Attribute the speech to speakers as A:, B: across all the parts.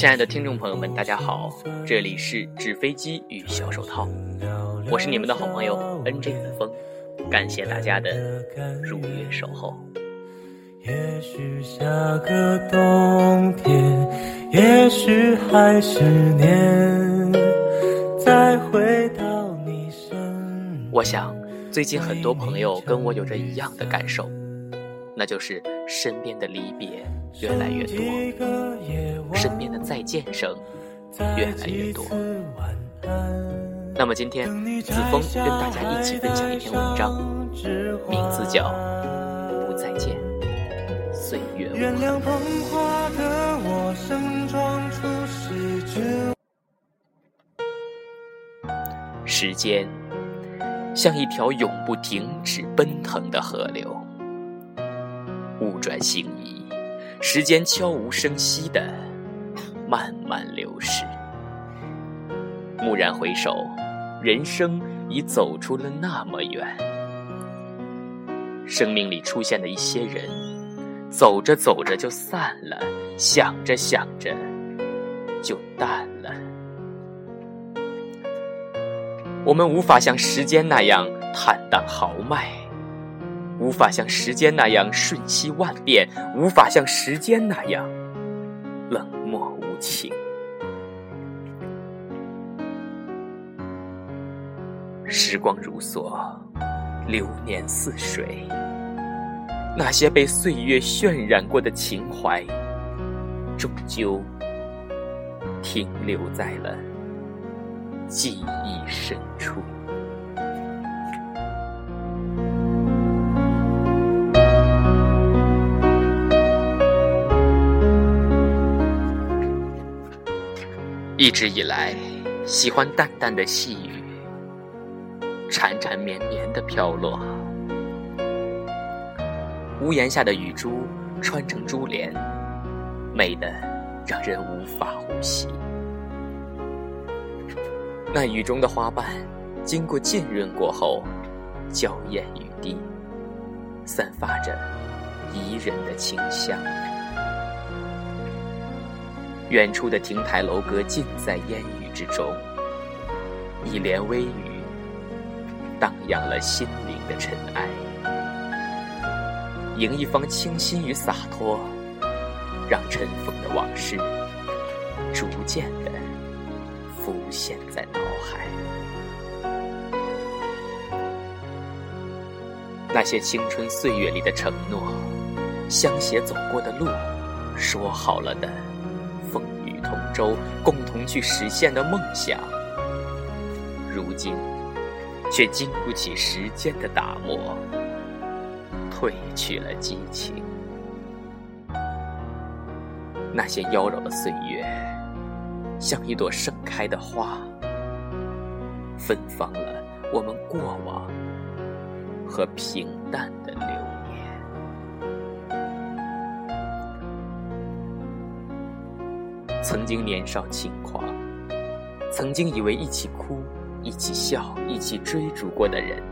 A: 亲爱的听众朋友们，大家好，这里是纸飞机与小手套，我是你们的好朋友 N J 子枫，感谢大家的如约守候。
B: 也许下个冬天，也许还是年，再回到你身。
A: 我想，最近很多朋友跟我有着一样的感受，那就是身边的离别越来越多，身边的再见声越来越多。那么今天，子枫跟大家一起分享一篇文章，名字叫《不再见》。岁月无痕。时间像一条永不停止奔腾的河流，物转星移，时间悄无声息的慢慢流逝。蓦然回首，人生已走出了那么远。生命里出现的一些人。走着走着就散了，想着想着就淡了。我们无法像时间那样坦荡豪迈，无法像时间那样瞬息万变，无法像时间那样冷漠无情。时光如梭，流年似水。那些被岁月渲染过的情怀，终究停留在了记忆深处。一直以来，喜欢淡淡的细雨，缠缠绵绵的飘落。屋檐下的雨珠穿成珠帘，美得让人无法呼吸。那雨中的花瓣，经过浸润过后，娇艳欲滴，散发着宜人的清香。远处的亭台楼阁尽在烟雨之中，一帘微雨，荡漾了心灵的尘埃。迎一方清新与洒脱，让尘封的往事逐渐的浮现在脑海。那些青春岁月里的承诺，相携走过的路，说好了的雨同舟，共同去实现的梦想，如今却经不起时间的打磨。褪去了激情，那些妖娆的岁月，像一朵盛开的花，芬芳了我们过往和平淡的曾经年少轻狂，曾经以为一起哭、一起笑、一起追逐过的人。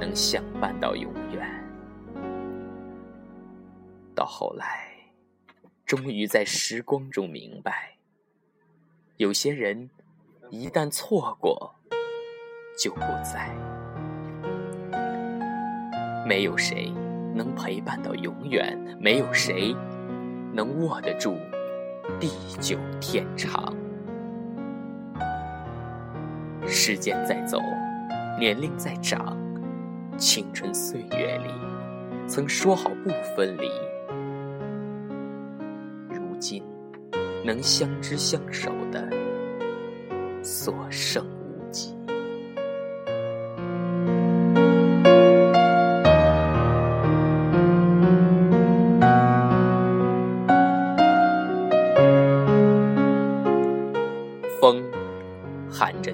A: 能相伴到永远，到后来，终于在时光中明白，有些人一旦错过，就不在。没有谁能陪伴到永远，没有谁能握得住地久天长。时间在走，年龄在长。青春岁月里，曾说好不分离，如今能相知相守的，所剩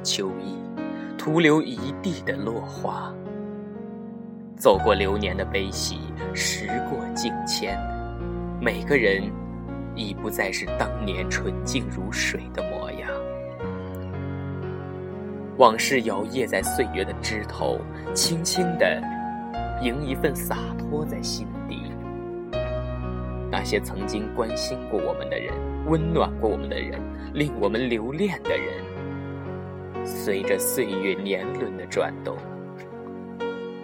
A: 秋意，徒留一地的落花。走过流年的悲喜，时过境迁，每个人已不再是当年纯净如水的模样。往事摇曳在岁月的枝头，轻轻地，迎一份洒脱在心底。那些曾经关心过我们的人，温暖过我们的人，令我们留恋的人，随着岁月年轮的转动，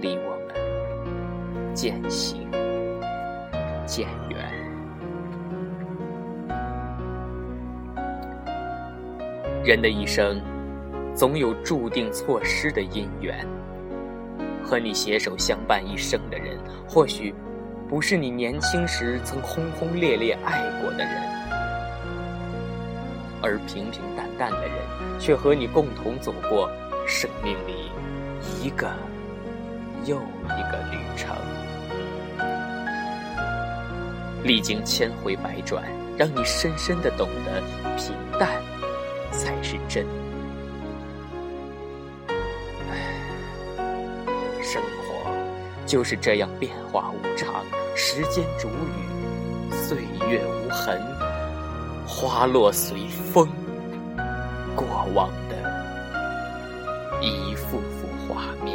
A: 离我们渐行渐远。人的一生，总有注定错失的姻缘。和你携手相伴一生的人，或许。不是你年轻时曾轰轰烈烈爱过的人，而平平淡淡的人，却和你共同走过生命里一个又一个旅程，历经千回百转，让你深深的懂得平淡才是真。生活就是这样变化无常。时间煮雨，岁月无痕，花落随风，过往的一幅幅画面，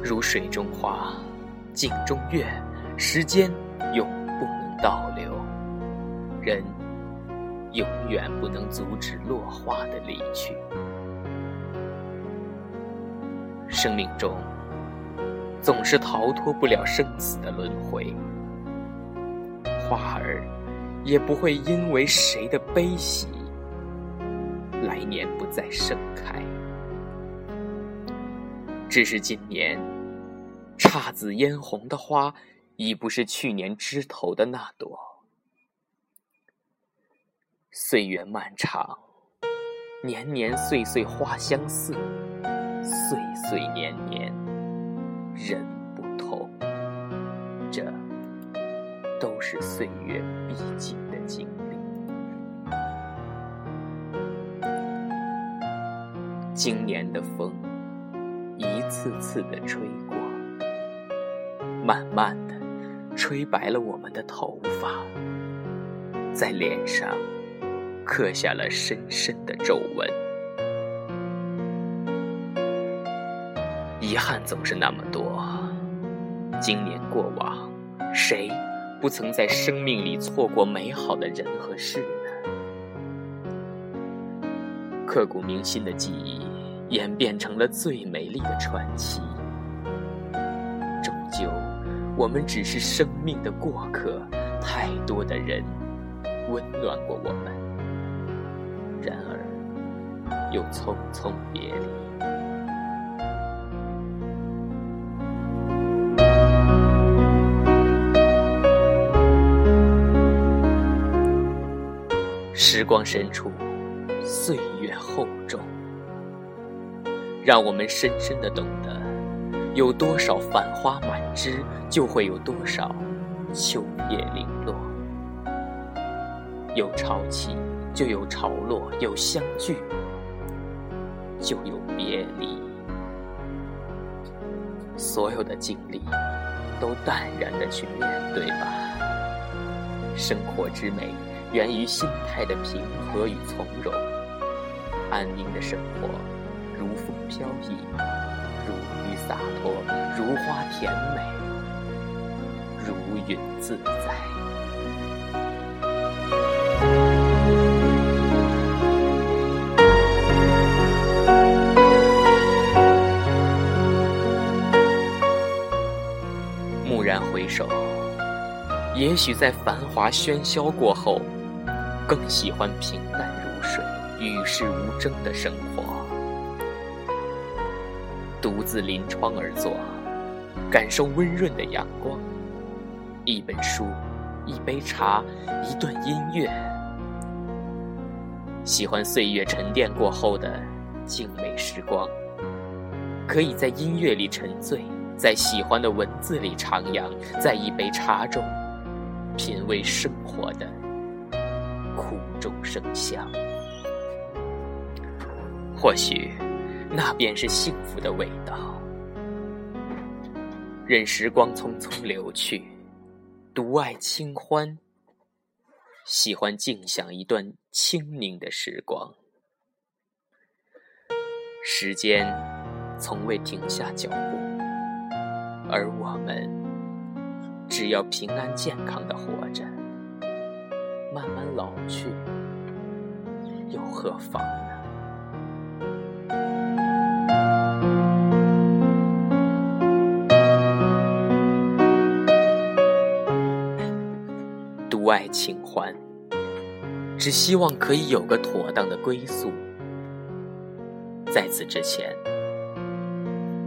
A: 如水中花，镜中月，时间永不能倒流，人永远不能阻止落花的离去。生命中总是逃脱不了生死的轮回，花儿也不会因为谁的悲喜，来年不再盛开。只是今年姹紫嫣红的花，已不是去年枝头的那朵。岁月漫长，年年岁岁花相似。岁岁年年，人不同，这都是岁月必经的经历。今年的风，一次次的吹过，慢慢的吹白了我们的头发，在脸上刻下了深深的皱纹。遗憾总是那么多，今年过往，谁不曾在生命里错过美好的人和事呢？刻骨铭心的记忆演变成了最美丽的传奇。终究，我们只是生命的过客，太多的人温暖过我们，然而又匆匆别离。时光深处，岁月厚重，让我们深深的懂得：有多少繁花满枝，就会有多少秋叶零落；有潮起，就有潮落；有相聚，就有别离。所有的经历，都淡然的去面对吧。生活之美。源于心态的平和与从容，安宁的生活，如风飘逸，如雨洒脱，如花甜美，如云自在。蓦然回首，也许在繁华喧嚣过后。更喜欢平淡如水、与世无争的生活，独自临窗而坐，感受温润的阳光，一本书，一杯茶，一段音乐，喜欢岁月沉淀过后的静美时光，可以在音乐里沉醉，在喜欢的文字里徜徉，在一杯茶中品味生活的。苦中生香，或许那便是幸福的味道。任时光匆匆流去，独爱清欢。喜欢静享一段清宁的时光。时间从未停下脚步，而我们只要平安健康的活着，慢慢老去，又何妨呢？独爱清欢，只希望可以有个妥当的归宿。在此之前。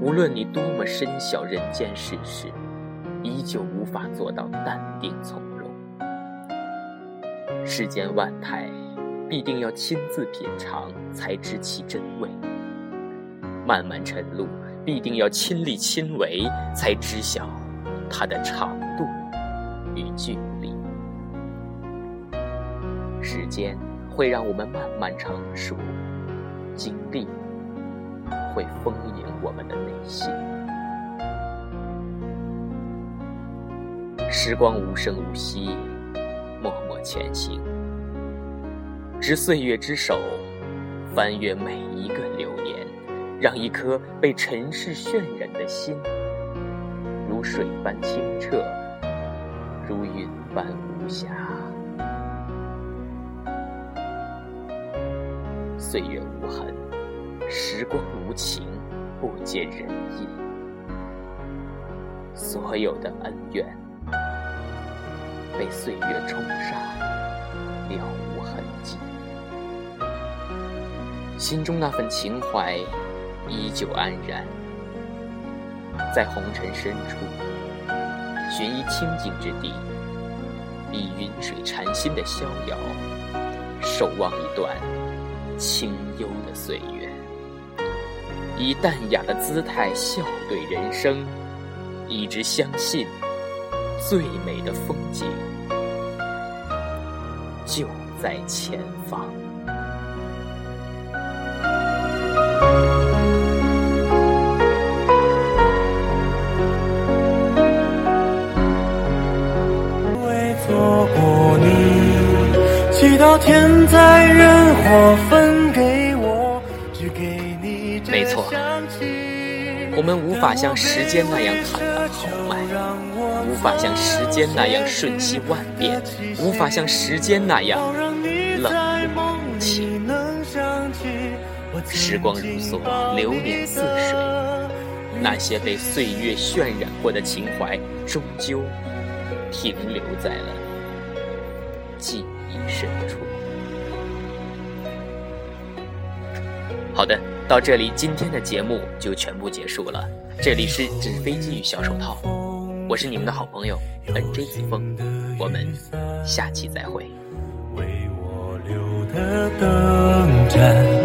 A: 无论你多么深晓人间世事，依旧无法做到淡定从容。世间万态，必定要亲自品尝才知其真味；漫漫晨路，必定要亲力亲为才知晓它的长度与距离。时间会让我们慢慢成熟，经历。会丰盈我们的内心。时光无声无息，默默前行。执岁月之手，翻阅每一个流年，让一颗被尘世渲染的心，如水般清澈，如云般无暇。岁月无痕。时光无情，不解人意。所有的恩怨被岁月冲刷，了无痕迹。心中那份情怀依旧安然。在红尘深处，寻一清静之地，以云水禅心的逍遥，守望一段清幽的岁月。以淡雅的姿态笑对人生，一直相信最美的风景就在前方。
B: 为错过你，祈祷天灾人祸分
A: 我们无法像时间那样坦荡豪迈，无法像时间那样瞬息万变，无法像时间那样冷酷无情。时光如梭，流年似水，那些被岁月渲染过的情怀，终究停留在了记忆深处。好的。到这里，今天的节目就全部结束了。这里是纸飞机与小手套，我是你们的好朋友 N J 子枫，我们下期再会。为我留的灯盏。